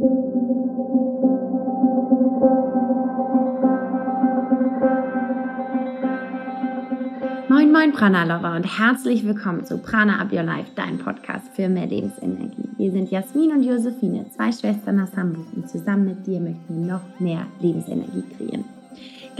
Moin Moin Prana Lover und herzlich willkommen zu Prana Up Your Life, dein Podcast für mehr Lebensenergie. Wir sind Jasmin und Josephine, zwei Schwestern aus Hamburg und zusammen mit dir möchten wir noch mehr Lebensenergie kreieren.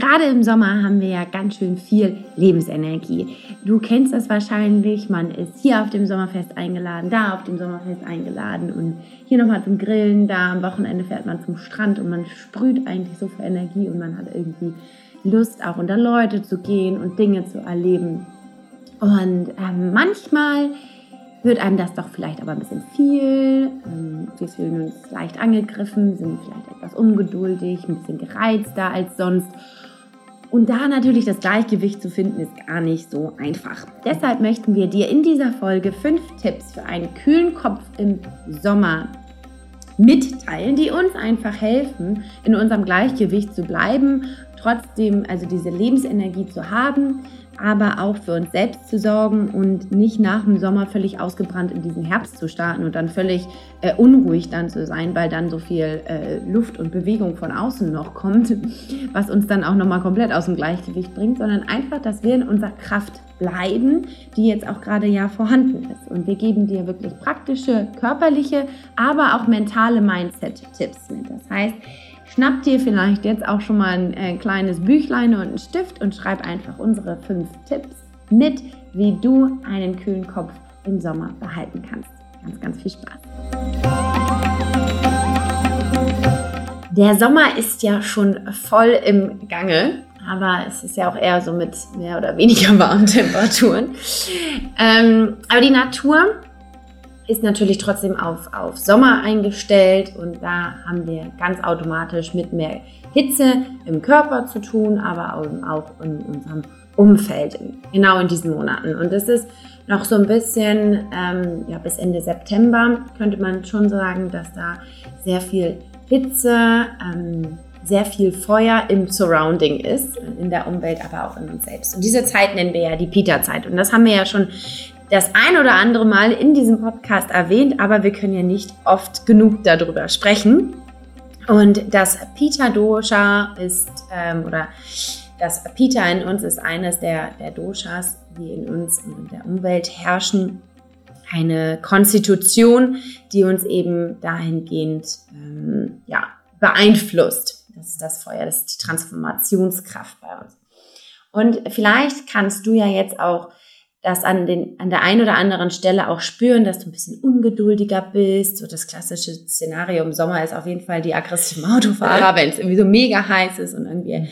Gerade im Sommer haben wir ja ganz schön viel Lebensenergie. Du kennst das wahrscheinlich, man ist hier auf dem Sommerfest eingeladen, da auf dem Sommerfest eingeladen und hier nochmal zum Grillen, da am Wochenende fährt man zum Strand und man sprüht eigentlich so viel Energie und man hat irgendwie Lust, auch unter Leute zu gehen und Dinge zu erleben. Und ähm, manchmal wird einem das doch vielleicht aber ein bisschen viel. Ähm, wir fühlen uns leicht angegriffen, sind vielleicht etwas ungeduldig, ein bisschen gereizter als sonst. Und da natürlich das Gleichgewicht zu finden, ist gar nicht so einfach. Deshalb möchten wir dir in dieser Folge fünf Tipps für einen kühlen Kopf im Sommer mitteilen, die uns einfach helfen, in unserem Gleichgewicht zu bleiben, trotzdem also diese Lebensenergie zu haben, aber auch für uns selbst zu sorgen und nicht nach dem Sommer völlig ausgebrannt in diesen Herbst zu starten und dann völlig äh, unruhig dann zu sein, weil dann so viel äh, Luft und Bewegung von außen noch kommt, was uns dann auch nochmal komplett aus dem Gleichgewicht bringt, sondern einfach, dass wir in unserer Kraft bleiben, die jetzt auch gerade ja vorhanden ist. Und wir geben dir wirklich praktische, körperliche, aber auch mentale Mindset-Tipps mit. Das heißt, Schnapp dir vielleicht jetzt auch schon mal ein äh, kleines Büchlein und einen Stift und schreib einfach unsere fünf Tipps mit, wie du einen kühlen Kopf im Sommer behalten kannst. Ganz, ganz viel Spaß. Der Sommer ist ja schon voll im Gange, aber es ist ja auch eher so mit mehr oder weniger warmen Temperaturen. Ähm, aber die Natur ist natürlich trotzdem auf, auf Sommer eingestellt und da haben wir ganz automatisch mit mehr Hitze im Körper zu tun, aber auch in unserem Umfeld, genau in diesen Monaten. Und das ist noch so ein bisschen, ähm, ja, bis Ende September könnte man schon sagen, dass da sehr viel Hitze, ähm, sehr viel Feuer im Surrounding ist, in der Umwelt, aber auch in uns selbst. Und diese Zeit nennen wir ja die Pita-Zeit. Und das haben wir ja schon das ein oder andere Mal in diesem Podcast erwähnt, aber wir können ja nicht oft genug darüber sprechen. Und das Pita Dosha ist, ähm, oder das Pita in uns ist eines der, der Doshas, die in uns und in der Umwelt herrschen. Eine Konstitution, die uns eben dahingehend ähm, ja, beeinflusst. Das ist das Feuer, das ist die Transformationskraft bei uns. Und vielleicht kannst du ja jetzt auch das an, den, an der einen oder anderen Stelle auch spüren, dass du ein bisschen ungeduldiger bist. So das klassische Szenario im Sommer ist auf jeden Fall die aggressiven Autofahrer, wenn es irgendwie so mega heiß ist und irgendwie mhm.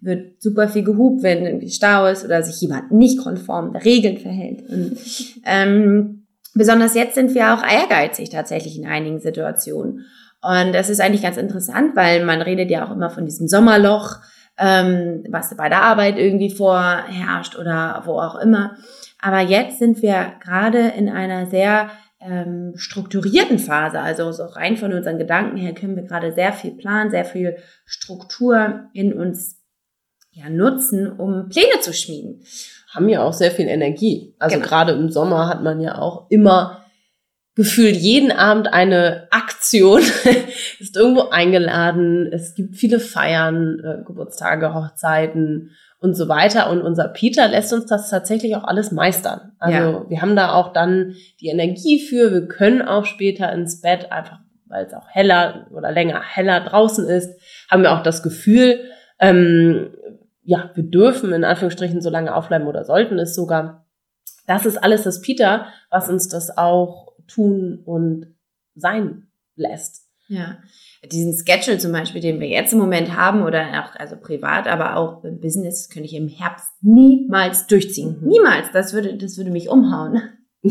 wird super viel gehupt, wenn irgendwie Stau ist oder sich jemand nicht konform der Regeln verhält. Und ähm, besonders jetzt sind wir auch ehrgeizig tatsächlich in einigen Situationen. Und das ist eigentlich ganz interessant, weil man redet ja auch immer von diesem Sommerloch, ähm, was bei der Arbeit irgendwie vorherrscht oder wo auch immer. Aber jetzt sind wir gerade in einer sehr ähm, strukturierten Phase. Also so rein von unseren Gedanken her können wir gerade sehr viel planen, sehr viel Struktur in uns ja, nutzen, um Pläne zu schmieden. Haben ja auch sehr viel Energie. Also genau. gerade im Sommer hat man ja auch immer gefühlt jeden Abend eine Aktion, ist irgendwo eingeladen, es gibt viele Feiern, äh, Geburtstage, Hochzeiten und so weiter. Und unser Peter lässt uns das tatsächlich auch alles meistern. Also ja. wir haben da auch dann die Energie für. Wir können auch später ins Bett, einfach weil es auch heller oder länger heller draußen ist, haben wir auch das Gefühl, ähm, ja, wir dürfen in Anführungsstrichen so lange aufbleiben oder sollten es sogar. Das ist alles das Peter, was uns das auch tun und sein lässt. Ja diesen Schedule zum Beispiel, den wir jetzt im Moment haben oder auch also privat, aber auch im Business, könnte ich im Herbst niemals durchziehen. Mhm. Niemals. Das würde, das würde mich umhauen.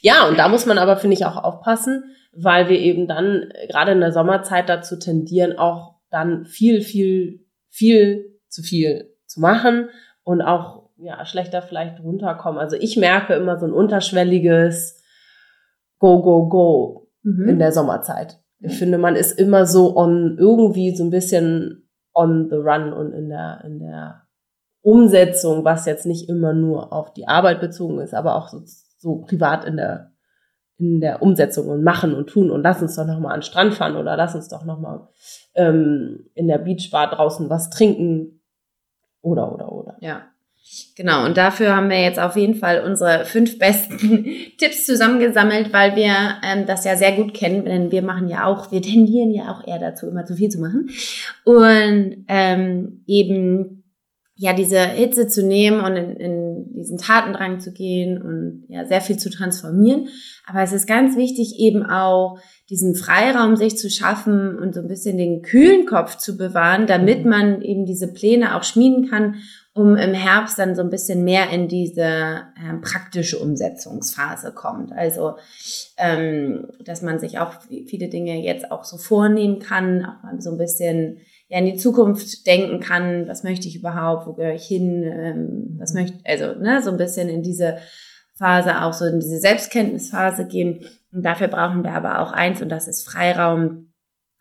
ja, und da muss man aber, finde ich, auch aufpassen, weil wir eben dann äh, gerade in der Sommerzeit dazu tendieren, auch dann viel, viel, viel zu viel zu machen und auch ja schlechter vielleicht runterkommen. Also ich merke immer so ein unterschwelliges Go, Go, Go mhm. in der Sommerzeit. Ich finde, man ist immer so on, irgendwie so ein bisschen on the run und in der, in der Umsetzung, was jetzt nicht immer nur auf die Arbeit bezogen ist, aber auch so, so privat in der, in der Umsetzung und machen und tun und lass uns doch nochmal an den Strand fahren oder lass uns doch nochmal ähm, in der Beachbar draußen was trinken oder oder oder. Ja. Genau, und dafür haben wir jetzt auf jeden Fall unsere fünf besten Tipps zusammengesammelt, weil wir ähm, das ja sehr gut kennen, denn wir machen ja auch, wir tendieren ja auch eher dazu, immer zu viel zu machen. Und ähm, eben ja diese Hitze zu nehmen und in, in diesen Tatendrang zu gehen und ja sehr viel zu transformieren. Aber es ist ganz wichtig eben auch diesen Freiraum sich zu schaffen und so ein bisschen den kühlen Kopf zu bewahren, damit mhm. man eben diese Pläne auch schmieden kann, um im Herbst dann so ein bisschen mehr in diese äh, praktische Umsetzungsphase kommt. Also, ähm, dass man sich auch viele Dinge jetzt auch so vornehmen kann, auch mal so ein bisschen ja in die Zukunft denken kann, was möchte ich überhaupt, wo gehöre ich hin, ähm, was möchte, also ne, so ein bisschen in diese Phase auch so in diese Selbstkenntnisphase gehen. Und dafür brauchen wir aber auch eins und das ist Freiraum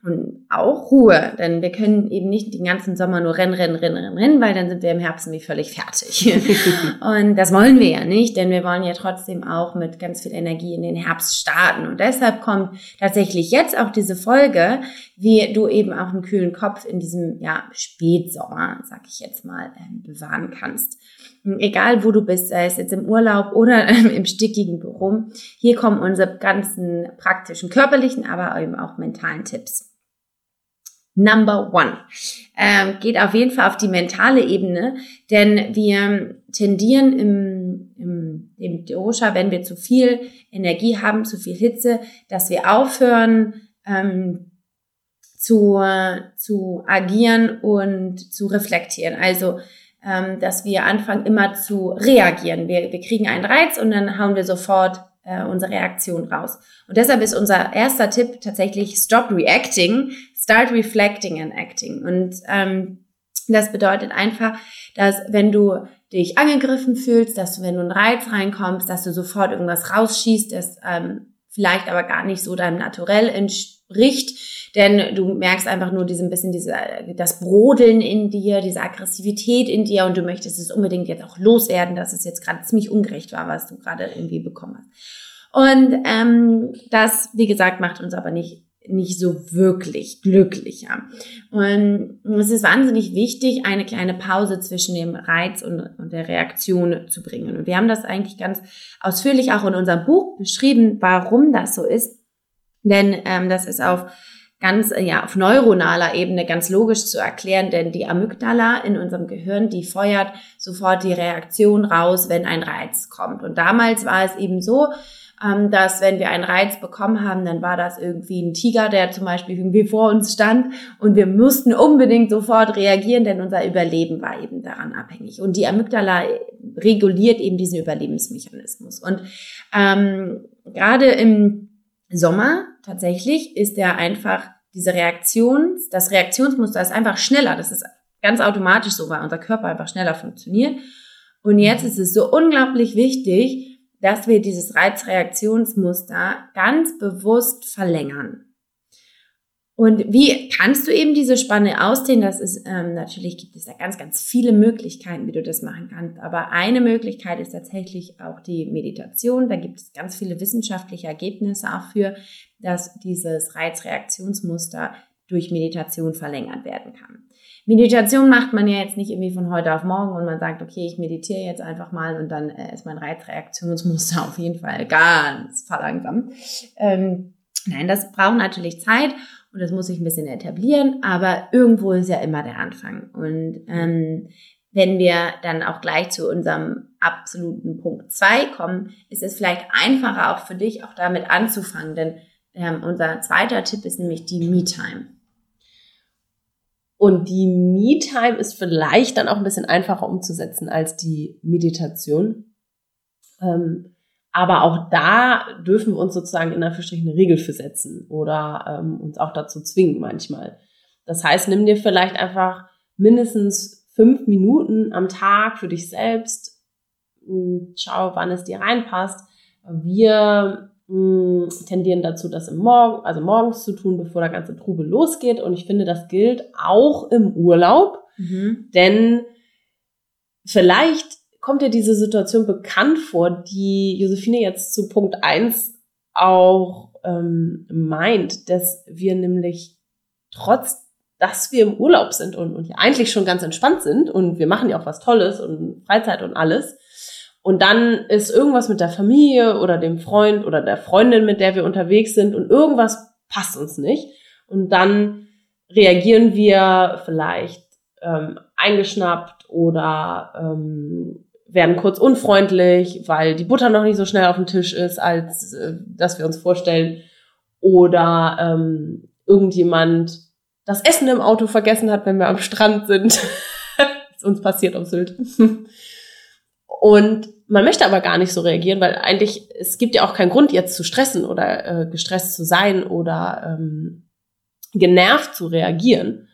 und auch Ruhe, denn wir können eben nicht den ganzen Sommer nur rennen, rennen, rennen, rennen, rennen, weil dann sind wir im Herbst nämlich völlig fertig. und das wollen wir ja nicht, denn wir wollen ja trotzdem auch mit ganz viel Energie in den Herbst starten. Und deshalb kommt tatsächlich jetzt auch diese Folge, wie du eben auch einen kühlen Kopf in diesem ja, Spätsommer, sag ich jetzt mal, ähm, bewahren kannst. Egal wo du bist, sei es jetzt im Urlaub oder im stickigen Büro, hier kommen unsere ganzen praktischen körperlichen, aber eben auch mentalen Tipps. Number one. Ähm, geht auf jeden Fall auf die mentale Ebene, denn wir tendieren im, im, im Dosha, wenn wir zu viel Energie haben, zu viel Hitze, dass wir aufhören ähm, zu, zu agieren und zu reflektieren. Also ähm, dass wir anfangen immer zu reagieren. Wir, wir kriegen einen Reiz und dann hauen wir sofort äh, unsere Reaktion raus. Und deshalb ist unser erster Tipp tatsächlich Stop Reacting, Start Reflecting and Acting. Und ähm, das bedeutet einfach, dass wenn du dich angegriffen fühlst, dass du, wenn du einen Reiz reinkommst, dass du sofort irgendwas rausschießt, das ähm, vielleicht aber gar nicht so deinem Naturell entspricht, denn du merkst einfach nur diesem bisschen diese, das Brodeln in dir, diese Aggressivität in dir und du möchtest es unbedingt jetzt auch loswerden, dass es jetzt gerade ziemlich ungerecht war, was du gerade irgendwie bekommen hast. Und ähm, das, wie gesagt, macht uns aber nicht nicht so wirklich glücklicher. Und es ist wahnsinnig wichtig, eine kleine Pause zwischen dem Reiz und, und, der Reaktion zu bringen. Und wir haben das eigentlich ganz ausführlich auch in unserem Buch beschrieben, warum das so ist. Denn ähm, das ist auf ganz ja auf neuronaler Ebene ganz logisch zu erklären, denn die Amygdala in unserem Gehirn, die feuert sofort die Reaktion raus, wenn ein Reiz kommt. Und damals war es eben so, ähm, dass wenn wir einen Reiz bekommen haben, dann war das irgendwie ein Tiger, der zum Beispiel irgendwie vor uns stand und wir mussten unbedingt sofort reagieren, denn unser Überleben war eben daran abhängig. Und die Amygdala reguliert eben diesen Überlebensmechanismus. Und ähm, gerade im Sommer tatsächlich ist der einfach diese Reaktion, das Reaktionsmuster ist einfach schneller. Das ist ganz automatisch so, weil unser Körper einfach schneller funktioniert. Und jetzt ist es so unglaublich wichtig, dass wir dieses Reizreaktionsmuster ganz bewusst verlängern. Und wie kannst du eben diese Spanne ausdehnen? Das ist ähm, natürlich gibt es da ganz, ganz viele Möglichkeiten, wie du das machen kannst. Aber eine Möglichkeit ist tatsächlich auch die Meditation. Da gibt es ganz viele wissenschaftliche Ergebnisse auch für, dass dieses Reizreaktionsmuster durch Meditation verlängert werden kann. Meditation macht man ja jetzt nicht irgendwie von heute auf morgen und man sagt, okay, ich meditiere jetzt einfach mal und dann äh, ist mein Reizreaktionsmuster auf jeden Fall ganz verlangsamt. Ähm, nein, das braucht natürlich Zeit und das muss sich ein bisschen etablieren, aber irgendwo ist ja immer der Anfang. Und ähm, wenn wir dann auch gleich zu unserem absoluten Punkt zwei kommen, ist es vielleicht einfacher auch für dich, auch damit anzufangen, denn ähm, unser zweiter Tipp ist nämlich die Me-Time. Und die Me-Time ist vielleicht dann auch ein bisschen einfacher umzusetzen als die Meditation. Ähm, aber auch da dürfen wir uns sozusagen in Anführungsstrichen eine Regel für setzen oder ähm, uns auch dazu zwingen manchmal. Das heißt, nimm dir vielleicht einfach mindestens fünf Minuten am Tag für dich selbst. Schau, wann es dir reinpasst. Wir mh, tendieren dazu, das im Morgen, also morgens zu tun, bevor der ganze Trubel losgeht. Und ich finde, das gilt auch im Urlaub, mhm. denn vielleicht kommt dir diese Situation bekannt vor, die Josephine jetzt zu Punkt eins auch ähm, meint, dass wir nämlich trotz dass wir im Urlaub sind und, und ja eigentlich schon ganz entspannt sind und wir machen ja auch was Tolles und Freizeit und alles. Und dann ist irgendwas mit der Familie oder dem Freund oder der Freundin, mit der wir unterwegs sind und irgendwas passt uns nicht. Und dann reagieren wir vielleicht ähm, eingeschnappt oder ähm, werden kurz unfreundlich, weil die Butter noch nicht so schnell auf dem Tisch ist, als äh, dass wir uns vorstellen. Oder ähm, irgendjemand das Essen im Auto vergessen hat, wenn wir am Strand sind. ist uns passiert auf Sylt. Und man möchte aber gar nicht so reagieren, weil eigentlich, es gibt ja auch keinen Grund, jetzt zu stressen oder äh, gestresst zu sein oder ähm, genervt zu reagieren.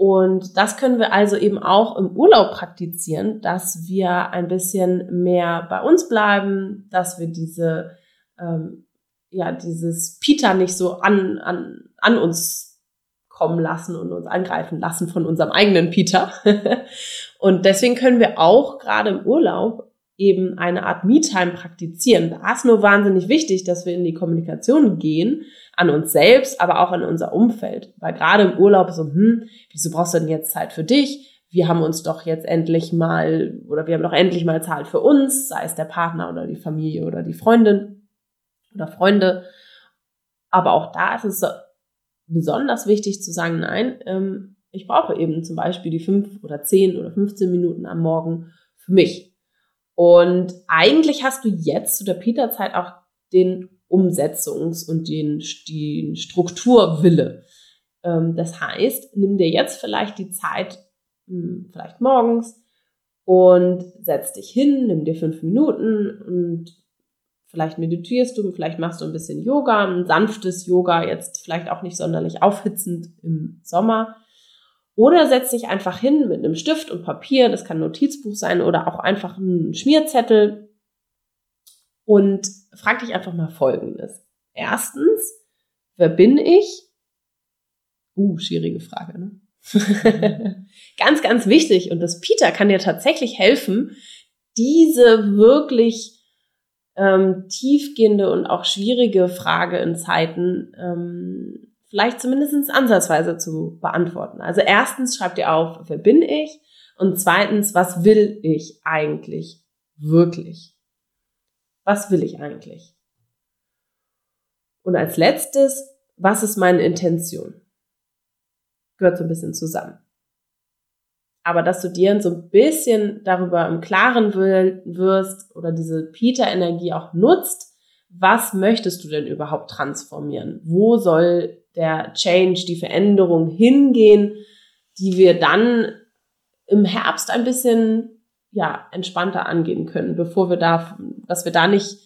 Und das können wir also eben auch im Urlaub praktizieren, dass wir ein bisschen mehr bei uns bleiben, dass wir diese, ähm, ja, dieses Peter nicht so an, an, an uns kommen lassen und uns angreifen lassen von unserem eigenen Peter. und deswegen können wir auch gerade im Urlaub eben eine Art Me-Time praktizieren. Da ist nur wahnsinnig wichtig, dass wir in die Kommunikation gehen, an uns selbst, aber auch an unser Umfeld. Weil gerade im Urlaub so, hm, wieso brauchst du denn jetzt Zeit für dich? Wir haben uns doch jetzt endlich mal, oder wir haben doch endlich mal Zeit für uns, sei es der Partner oder die Familie oder die Freundin oder Freunde. Aber auch da ist es besonders wichtig zu sagen, nein, ähm, ich brauche eben zum Beispiel die fünf oder zehn oder 15 Minuten am Morgen für mich. Und eigentlich hast du jetzt zu der Peter-Zeit auch den Umsetzungs- und den, den Strukturwille. Ähm, das heißt, nimm dir jetzt vielleicht die Zeit, hm, vielleicht morgens, und setz dich hin, nimm dir fünf Minuten und vielleicht meditierst du, vielleicht machst du ein bisschen Yoga, ein sanftes Yoga, jetzt vielleicht auch nicht sonderlich aufhitzend im Sommer. Oder setz dich einfach hin mit einem Stift und Papier, das kann ein Notizbuch sein oder auch einfach ein Schmierzettel und frag dich einfach mal Folgendes. Erstens, wer bin ich? Uh, schwierige Frage, ne? ganz, ganz wichtig. Und das Peter kann dir tatsächlich helfen, diese wirklich ähm, tiefgehende und auch schwierige Frage in Zeiten ähm, vielleicht zumindest ansatzweise zu beantworten. Also erstens schreib dir auf, wer bin ich? Und zweitens, was will ich eigentlich wirklich? Was will ich eigentlich? Und als letztes, was ist meine Intention? Gehört so ein bisschen zusammen. Aber dass du dir so ein bisschen darüber im Klaren wirst oder diese Peter-Energie auch nutzt, was möchtest du denn überhaupt transformieren? Wo soll der Change, die Veränderung hingehen, die wir dann im Herbst ein bisschen ja, entspannter angehen können, bevor wir da, dass wir da nicht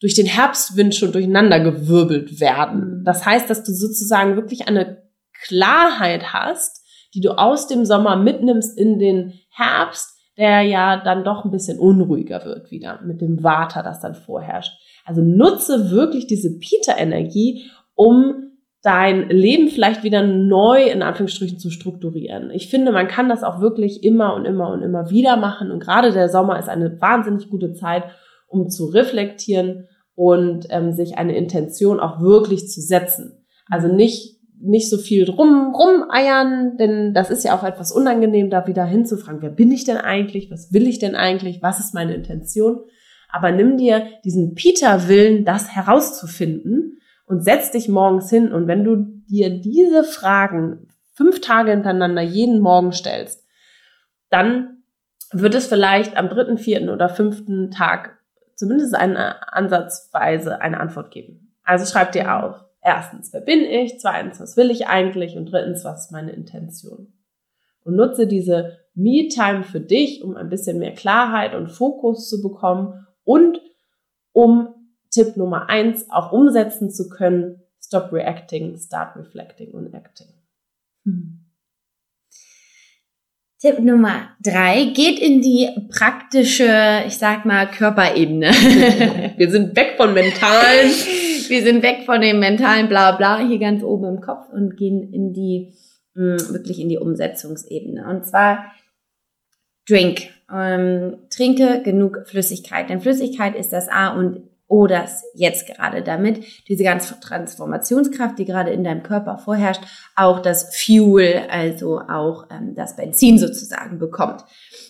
durch den Herbstwind schon durcheinander gewirbelt werden. Mhm. Das heißt, dass du sozusagen wirklich eine Klarheit hast, die du aus dem Sommer mitnimmst in den Herbst, der ja dann doch ein bisschen unruhiger wird wieder mit dem Water, das dann vorherrscht. Also nutze wirklich diese Peter-Energie, um dein Leben vielleicht wieder neu in Anführungsstrichen zu strukturieren. Ich finde, man kann das auch wirklich immer und immer und immer wieder machen. Und gerade der Sommer ist eine wahnsinnig gute Zeit, um zu reflektieren und ähm, sich eine Intention auch wirklich zu setzen. Also nicht nicht so viel rum rumeiern, denn das ist ja auch etwas unangenehm, da wieder hinzufragen, wer bin ich denn eigentlich, was will ich denn eigentlich, was ist meine Intention? Aber nimm dir diesen Peter-Willen, das herauszufinden und setz dich morgens hin und wenn du dir diese Fragen fünf Tage hintereinander jeden Morgen stellst, dann wird es vielleicht am dritten, vierten oder fünften Tag zumindest eine ansatzweise eine Antwort geben. Also schreib dir auf. Erstens, wer bin ich? Zweitens, was will ich eigentlich? Und drittens, was ist meine Intention? Und nutze diese Me-Time für dich, um ein bisschen mehr Klarheit und Fokus zu bekommen und um Tipp Nummer eins auch umsetzen zu können. Stop reacting, start reflecting und acting. Hm. Tipp Nummer drei geht in die praktische, ich sag mal, Körperebene. wir sind weg von mentalen. wir sind weg von dem mentalen bla bla hier ganz oben im Kopf und gehen in die, hm, wirklich in die Umsetzungsebene. Und zwar Drink. Ähm, trinke genug Flüssigkeit. Denn Flüssigkeit ist das A und oder jetzt gerade damit diese ganze Transformationskraft, die gerade in deinem Körper vorherrscht, auch das Fuel, also auch ähm, das Benzin sozusagen bekommt.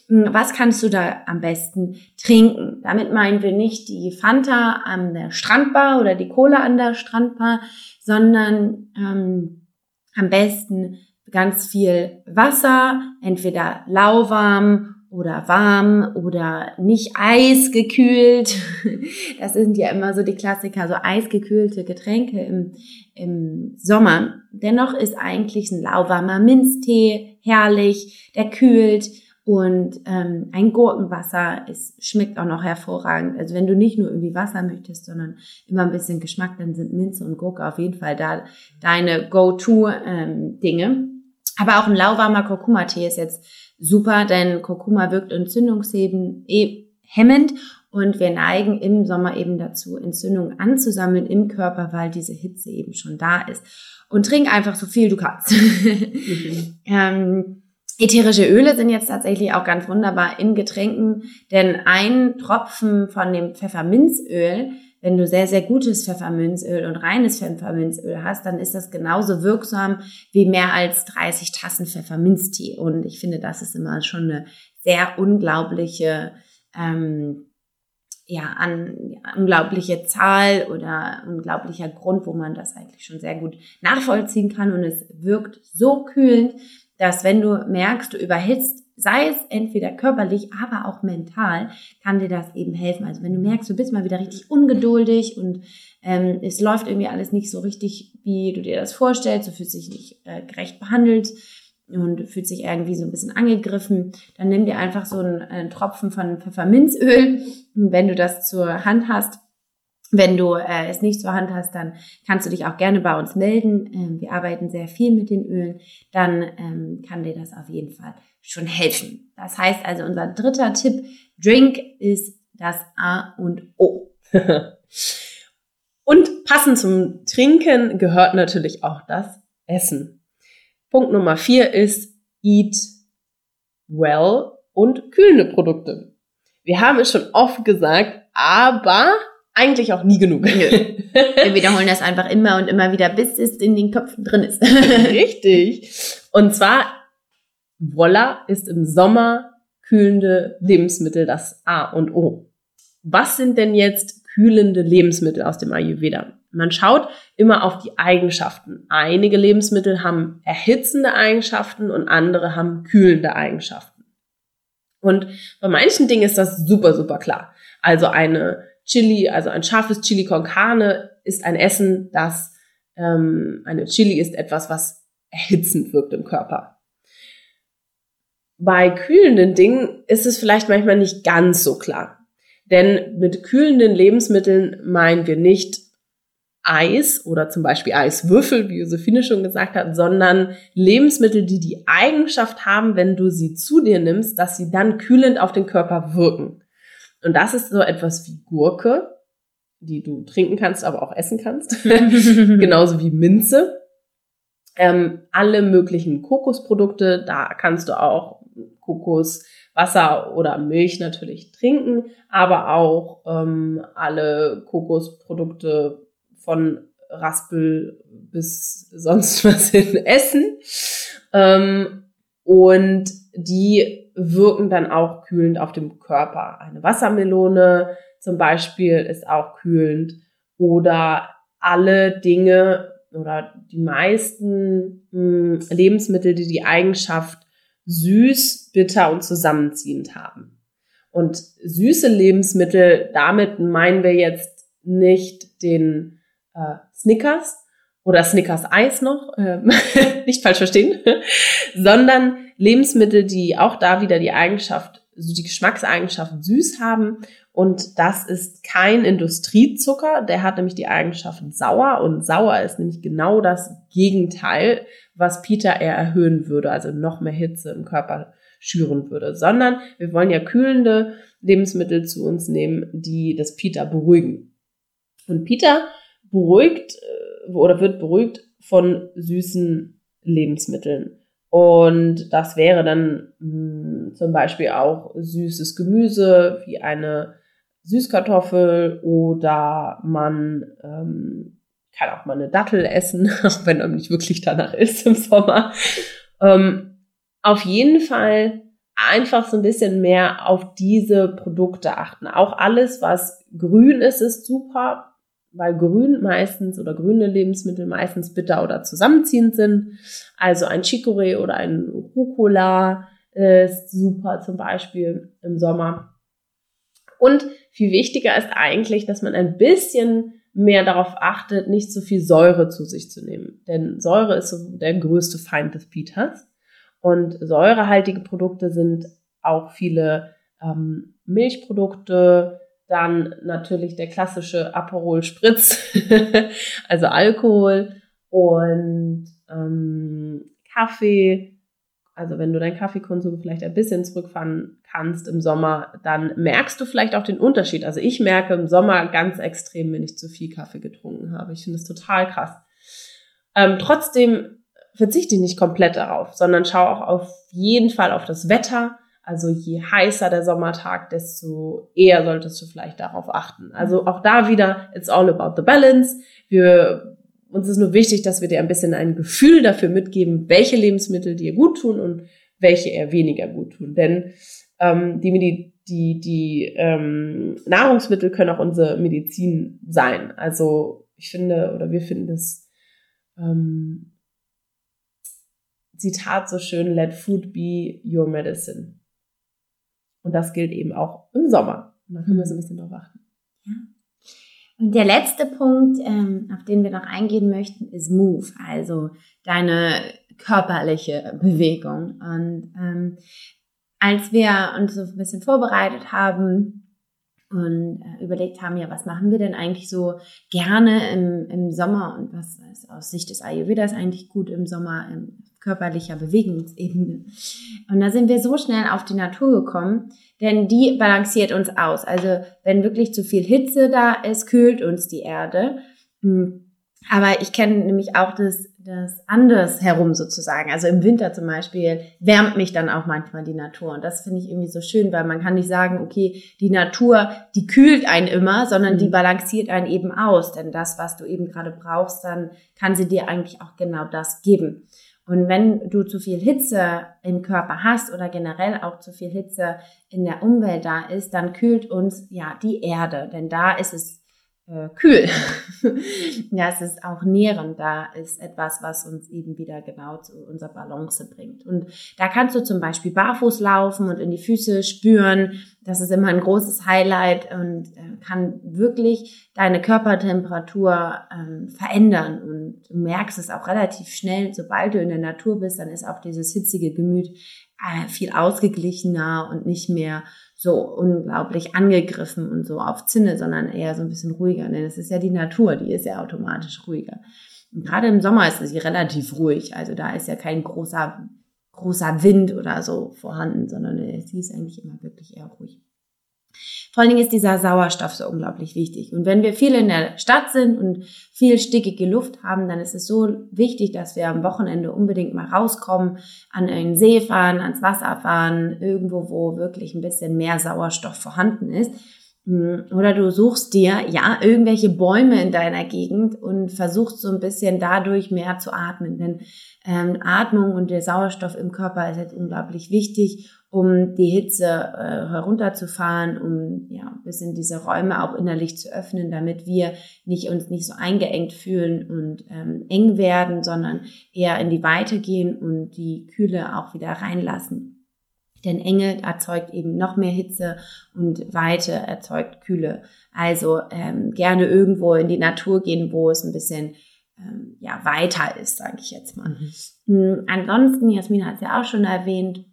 Hm, was kannst du da am besten trinken? Damit meinen wir nicht die Fanta an der Strandbar oder die Cola an der Strandbar, sondern ähm, am besten ganz viel Wasser, entweder lauwarm oder warm oder nicht eisgekühlt. Das sind ja immer so die Klassiker, so eisgekühlte Getränke im, im Sommer. Dennoch ist eigentlich ein lauwarmer Minztee herrlich, der kühlt und ähm, ein Gurkenwasser ist, schmeckt auch noch hervorragend. Also wenn du nicht nur irgendwie Wasser möchtest, sondern immer ein bisschen Geschmack, dann sind Minze und Gurke auf jeden Fall da deine Go-To-Dinge. Ähm, Aber auch ein lauwarmer Kurkuma-Tee ist jetzt super, denn Kurkuma wirkt entzündungshemmend und wir neigen im Sommer eben dazu, Entzündungen anzusammeln im Körper, weil diese Hitze eben schon da ist. Und trink einfach so viel du kannst. Mhm. ähm, ätherische Öle sind jetzt tatsächlich auch ganz wunderbar in Getränken, denn ein Tropfen von dem Pfefferminzöl wenn du sehr, sehr gutes Pfefferminzöl und reines Pfefferminzöl hast, dann ist das genauso wirksam wie mehr als 30 Tassen Pfefferminztee. Und ich finde, das ist immer schon eine sehr unglaubliche, ähm, ja, an, unglaubliche Zahl oder unglaublicher Grund, wo man das eigentlich schon sehr gut nachvollziehen kann. Und es wirkt so kühlend, dass wenn du merkst, du überhitzt sei es entweder körperlich, aber auch mental, kann dir das eben helfen. Also wenn du merkst, du bist mal wieder richtig ungeduldig und ähm, es läuft irgendwie alles nicht so richtig, wie du dir das vorstellst, du fühlst dich nicht äh, gerecht behandelt und fühlst dich irgendwie so ein bisschen angegriffen, dann nimm dir einfach so einen, einen Tropfen von Pfefferminzöl. Wenn du das zur Hand hast, wenn du äh, es nicht zur Hand hast, dann kannst du dich auch gerne bei uns melden. Ähm, wir arbeiten sehr viel mit den Ölen. Dann ähm, kann dir das auf jeden Fall schon helfen. Das heißt also, unser dritter Tipp, Drink ist das A und O. und passend zum Trinken gehört natürlich auch das Essen. Punkt Nummer vier ist Eat well und kühlende Produkte. Wir haben es schon oft gesagt, aber eigentlich auch nie genug. Wir wiederholen das einfach immer und immer wieder, bis es in den Köpfen drin ist. Richtig. Und zwar Voila ist im Sommer kühlende Lebensmittel das A und O. Was sind denn jetzt kühlende Lebensmittel aus dem Ayurveda? Man schaut immer auf die Eigenschaften. Einige Lebensmittel haben erhitzende Eigenschaften und andere haben kühlende Eigenschaften. Und bei manchen Dingen ist das super, super klar. Also eine Chili, also ein scharfes Chili con carne ist ein Essen, das ähm, eine Chili ist etwas, was erhitzend wirkt im Körper. Bei kühlenden Dingen ist es vielleicht manchmal nicht ganz so klar. Denn mit kühlenden Lebensmitteln meinen wir nicht Eis oder zum Beispiel Eiswürfel, wie Josephine schon gesagt hat, sondern Lebensmittel, die die Eigenschaft haben, wenn du sie zu dir nimmst, dass sie dann kühlend auf den Körper wirken. Und das ist so etwas wie Gurke, die du trinken kannst, aber auch essen kannst. Genauso wie Minze. Ähm, alle möglichen Kokosprodukte, da kannst du auch Kokoswasser oder Milch natürlich trinken, aber auch ähm, alle Kokosprodukte von Raspel bis sonst was hin essen. Ähm, und die wirken dann auch kühlend auf dem Körper. Eine Wassermelone zum Beispiel ist auch kühlend oder alle Dinge oder die meisten mh, hm, Lebensmittel, die die Eigenschaft süß, bitter und zusammenziehend haben. Und süße Lebensmittel, damit meinen wir jetzt nicht den äh, Snickers oder Snickers Eis noch, äh, nicht falsch verstehen, sondern Lebensmittel, die auch da wieder die Eigenschaft, also die Geschmackseigenschaft süß haben. Und das ist kein Industriezucker, der hat nämlich die Eigenschaft sauer und sauer ist nämlich genau das Gegenteil was Peter eher erhöhen würde, also noch mehr Hitze im Körper schüren würde, sondern wir wollen ja kühlende Lebensmittel zu uns nehmen, die das Peter beruhigen. Und Peter beruhigt äh, oder wird beruhigt von süßen Lebensmitteln. Und das wäre dann mh, hm, zum Beispiel auch süßes Gemüse wie eine Süßkartoffel oder man ähm, kann auch mal eine Dattel essen, auch wenn einem nicht wirklich danach ist im Sommer. Ähm, auf jeden Fall einfach so ein bisschen mehr auf diese Produkte achten. Auch alles, was grün ist, ist super, weil grün meistens oder grüne Lebensmittel meistens bitter oder zusammenziehend sind. Also ein Chicorée oder ein Rucola ist super zum Beispiel im Sommer. Und viel wichtiger ist eigentlich, dass man ein bisschen mehr darauf achtet, nicht so viel Säure zu sich zu nehmen. Denn Säure ist so der größte Feind des Peters. Und säurehaltige Produkte sind auch viele ähm, Milchprodukte, dann natürlich der klassische Aperol Spritz, also Alkohol und ähm, Kaffee. Also wenn du deinen Kaffeekonsum vielleicht ein bisschen zurückfahren kannst im Sommer, dann merkst du vielleicht auch den Unterschied. Also ich merke im Sommer ganz extrem, wenn ich zu viel Kaffee getrunken habe. Ich finde es total krass. Ähm, trotzdem verzichte nicht komplett darauf, sondern schau auch auf jeden Fall auf das Wetter. Also je heißer der Sommertag, desto eher solltest du vielleicht darauf achten. Also auch da wieder, it's all about the balance. Wir, uns ist nur wichtig, dass wir dir ein bisschen ein Gefühl dafür mitgeben, welche Lebensmittel dir gut tun und welche eher weniger gut tun. Denn ähm, die, die, die ähm, Nahrungsmittel können auch unsere Medizin sein. Also ich finde, oder wir finden das ähm, Zitat so schön, let food be your medicine. Und das gilt eben auch im Sommer. Und da können wir so ein bisschen drauf achten. Ja. Und der letzte Punkt, ähm, auf den wir noch eingehen möchten, ist Move, also deine körperliche Bewegung. Und ähm, als wir uns so ein bisschen vorbereitet haben, und äh, überlegt haben, ja, was machen wir denn eigentlich so gerne im, im Sommer und was ist aus Sicht des Ayurvedas eigentlich gut im Sommer, im körperlicher Bewegungsebene. Und da sind wir so schnell auf die Natur gekommen, denn die balanciert uns aus. Also wenn wirklich zu viel Hitze da ist, kühlt uns die Erde. Hm. Aber ich kenne nämlich auch das, das anders herum sozusagen. Also im Winter zum Beispiel wärmt mich dann auch manchmal die Natur. Und das finde ich irgendwie so schön, weil man kann nicht sagen, okay, die Natur, die kühlt einen immer, sondern die mhm. balanciert einen eben aus. Denn das, was du eben gerade brauchst, dann kann sie dir eigentlich auch genau das geben. Und wenn du zu viel Hitze im Körper hast oder generell auch zu viel Hitze in der Umwelt da ist, dann kühlt uns ja die Erde, denn da ist es äh, kühl. ja, es ist auch nährend. Da ist etwas, was uns eben wieder genau zu unserer Balance bringt. Und da kannst du zum Beispiel barfuß laufen und in die Füße spüren. Das ist immer ein großes Highlight und äh, kann wirklich deine Körpertemperatur ähm, verändern. Und du merkst es auch relativ schnell, sobald du in der Natur bist, dann ist auch dieses hitzige Gemüt viel ausgeglichener und nicht mehr so unglaublich angegriffen und so auf Zinne, sondern eher so ein bisschen ruhiger. Denn es ist ja die Natur, die ist ja automatisch ruhiger. Und gerade im Sommer ist sie relativ ruhig. Also da ist ja kein großer, großer Wind oder so vorhanden, sondern sie ist eigentlich immer wirklich eher ruhig. Vor allen Dingen ist dieser Sauerstoff so unglaublich wichtig. Und wenn wir viel in der Stadt sind und viel stickige Luft haben, dann ist es so wichtig, dass wir am Wochenende unbedingt mal rauskommen, an einen See fahren, ans Wasser fahren, irgendwo, wo wirklich ein bisschen mehr Sauerstoff vorhanden ist. Hm, oder du suchst dir ja irgendwelche Bäume in deiner Gegend und versuchst so ein bisschen dadurch mehr zu atmen. Denn ähm, Atmung und der Sauerstoff im Körper ist jetzt unglaublich wichtig um die Hitze äh, herunterzufahren, um ja ein bisschen diese Räume auch innerlich zu öffnen, damit wir nicht uns nicht so eingeengt fühlen und ähm, eng werden, sondern eher in die Weite gehen und die Kühle auch wieder reinlassen. Denn Enge erzeugt eben noch mehr Hitze und Weite erzeugt Kühle. Also ähm, gerne irgendwo in die Natur gehen, wo es ein bisschen ähm, ja weiter ist, sage ich jetzt mal. Mhm. Hm, ansonsten, Jasmin hat es ja auch schon erwähnt,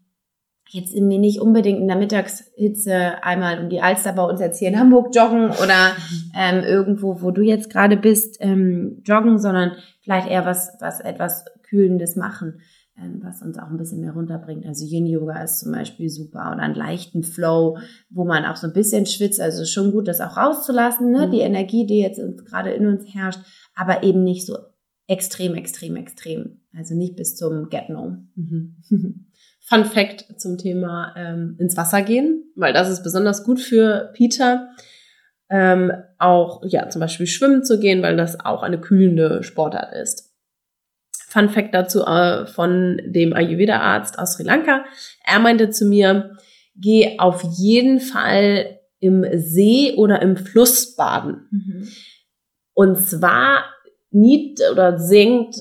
jetzt mir nicht unbedingt in der Mittagshitze einmal um die Alster bei uns jetzt hier in Hamburg joggen oder ähm, irgendwo, wo du jetzt gerade bist, ähm, joggen, sondern vielleicht eher was, was etwas Kühlendes machen, ähm, was uns auch ein bisschen mehr runterbringt. Also Yin Yoga ist zum Beispiel super oder einen leichten Flow, wo man auch so ein bisschen schwitzt. Also schon gut, das auch rauszulassen, ne? Mhm. die Energie, die jetzt gerade in uns herrscht, aber eben nicht so extrem, extrem, extrem. Also nicht bis zum Get-No. Mhm. Fun Fact zum Thema ähm, ins Wasser gehen, weil das ist besonders gut für Peter. ähm, auch ja zum Beispiel schwimmen zu gehen, weil das auch eine kühlende Sportart ist. Fun Fact dazu äh, von dem Ayurveda-Arzt aus Sri Lanka. Er meinte zu mir, geh auf jeden Fall im See oder im Fluss baden. Mhm. Und zwar nied oder senkt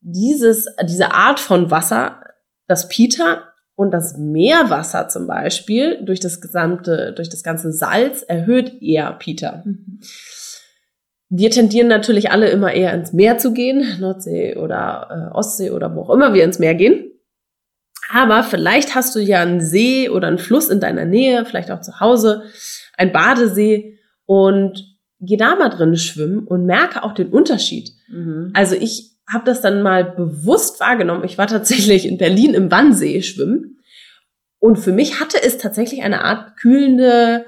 dieses, diese Art von Wasser, das Pita und das Meerwasser zum Beispiel durch das gesamte, durch das ganze Salz erhöht eher Pita. Mhm. Wir tendieren natürlich alle immer eher ins Meer zu gehen, Nordsee oder äh, Ostsee oder wo auch immer wir ins Meer gehen. Aber vielleicht hast du ja einen See oder einen Fluss in deiner Nähe, vielleicht auch zu Hause, ein Badesee und geh da mal drin schwimmen und merke auch den Unterschied. Mhm. Also ich habe das dann mal bewusst wahrgenommen. Ich war tatsächlich in Berlin im Wannsee schwimmen und für mich hatte es tatsächlich eine Art kühlende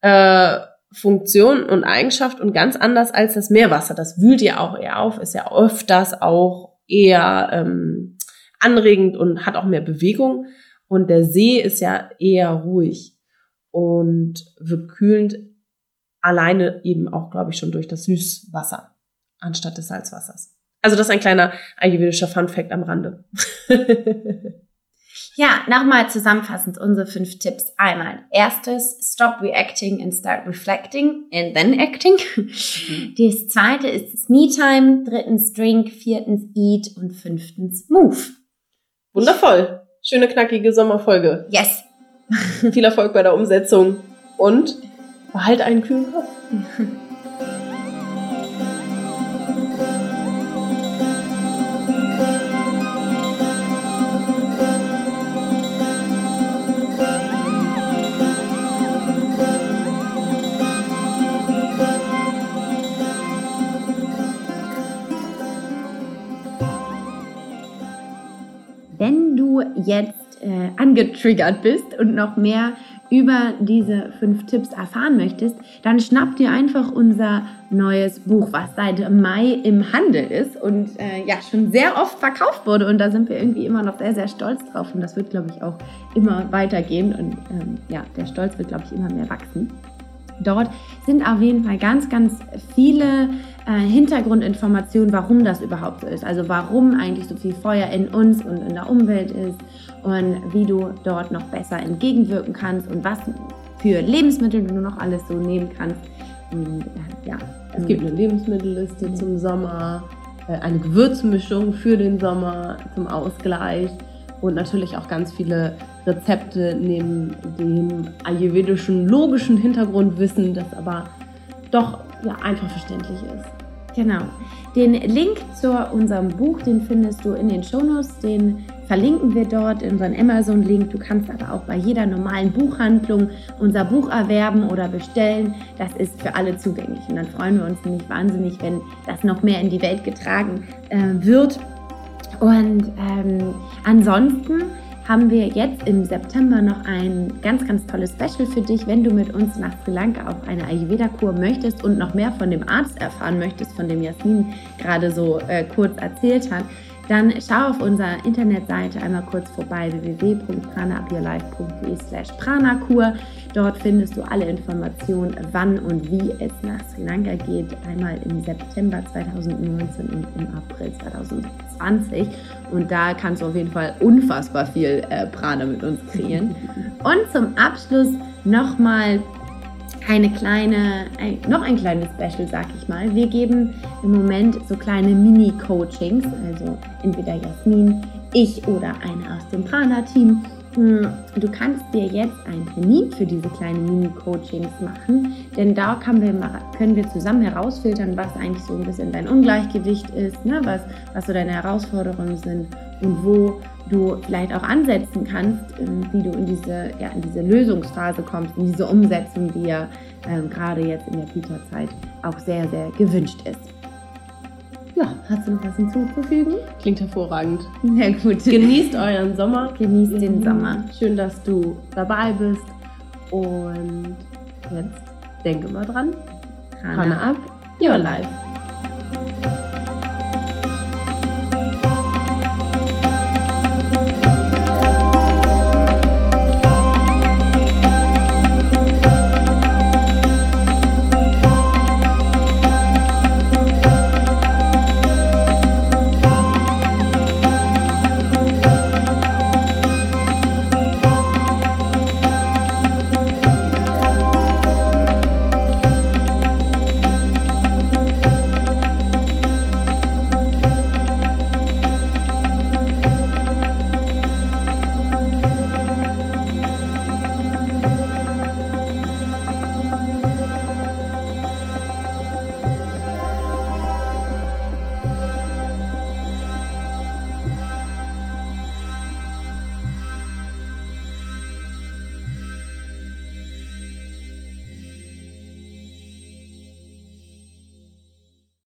äh, Funktion und Eigenschaft und ganz anders als das Meerwasser. Das wühlt ja auch eher auf, ist ja öfters auch eher ähm, anregend und hat auch mehr Bewegung. Und der See ist ja eher ruhig und kühlend alleine eben auch, glaube ich, schon durch das Süßwasser anstatt des Salzwassers. Also das ist ein kleiner ayurvedischer Fun-Fact am Rande. Ja, nochmal zusammenfassend unsere fünf Tipps. Einmal, erstes, stop reacting and start reflecting and then acting. Mhm. Das zweite ist Me-Time. Drittens, drink. Viertens, eat. Und fünftens, move. Wundervoll. Schöne, knackige Sommerfolge. Yes. Viel Erfolg bei der Umsetzung und behalt einen kühlen Kopf. jetzt äh, angetriggert bist und noch mehr über diese fünf Tipps erfahren möchtest, dann schnapp dir einfach unser neues Buch, was seit Mai im Handel ist und äh, ja schon sehr oft verkauft wurde. Und da sind wir irgendwie immer noch sehr, sehr stolz drauf. Und das wird, glaube ich, auch immer weitergehen. Und ähm, ja, der Stolz wird, glaube ich, immer mehr wachsen. Dort sind auf jeden Fall ganz, ganz viele äh, Hintergrundinformationen, warum das überhaupt so ist. Also warum eigentlich so viel Feuer in uns und in der Umwelt ist und wie du dort noch besser entgegenwirken kannst und was für Lebensmittel du noch alles so nehmen kannst. Äh, ja, es gibt eine Lebensmittelliste zum Sommer, äh, eine Gewürzmischung für den Sommer zum Ausgleich und natürlich auch ganz viele Rezepte neben dem ayurvedischen logischen Hintergrundwissen, das aber doch ja, einfach verständlich ist. Genau. Den Link zu unserem Buch, den findest du in den Shownotes, den verlinken wir dort in unseren Amazon-Link. Du kannst aber auch bei jeder normalen Buchhandlung unser Buch erwerben oder bestellen. Das ist für alle zugänglich. Und dann freuen wir uns nämlich wahnsinnig, wenn das noch mehr in die Welt getragen äh, wird. Und ähm, ansonsten haben wir jetzt im September noch ein ganz, ganz tolles Special für dich. Wenn du mit uns nach Sri Lanka auf eine Ayurveda-Kur möchtest und noch mehr von dem Arzt erfahren möchtest, von dem Jasmin gerade so äh, kurz erzählt hat, dann schau auf unserer Internetseite einmal kurz vorbei www.pranaupyourlife.de slash pranakur. Dort findest du alle Informationen, wann und wie es nach Sri Lanka geht. Einmal im September 2019 und im April 2020. Und da kannst du auf jeden Fall unfassbar viel äh, Prana mit uns kreieren. Und zum Abschluss nochmal eine kleine, ein, noch ein kleines Special, sag ich mal. Wir geben im Moment so kleine Mini-Coachings, also entweder Jasmin, ich oder einer aus dem Prana-Team. Hm, du kannst dir jetzt einen Termin für diese kleinen Mini-Coachings machen, denn da können wir, können wir zusammen herausfiltern, was eigentlich so ein bisschen dein Ungleichgewicht ist, ne? was, was so deine Herausforderungen sind und wo du vielleicht auch ansetzen kannst, ähm, wie du in diese, ja, in diese Lösungsphase kommst, in diese Umsetzung, die ja ähm, gerade jetzt in der Kita-Zeit auch sehr, sehr gewünscht ist. Ja, hast du noch was hinzuzufügen? Klingt hervorragend. Sehr gut. Genießt euren Sommer. Genießt den Sommer. Schön, dass du dabei bist. Und jetzt denke mal dran. Hanna ab, your life.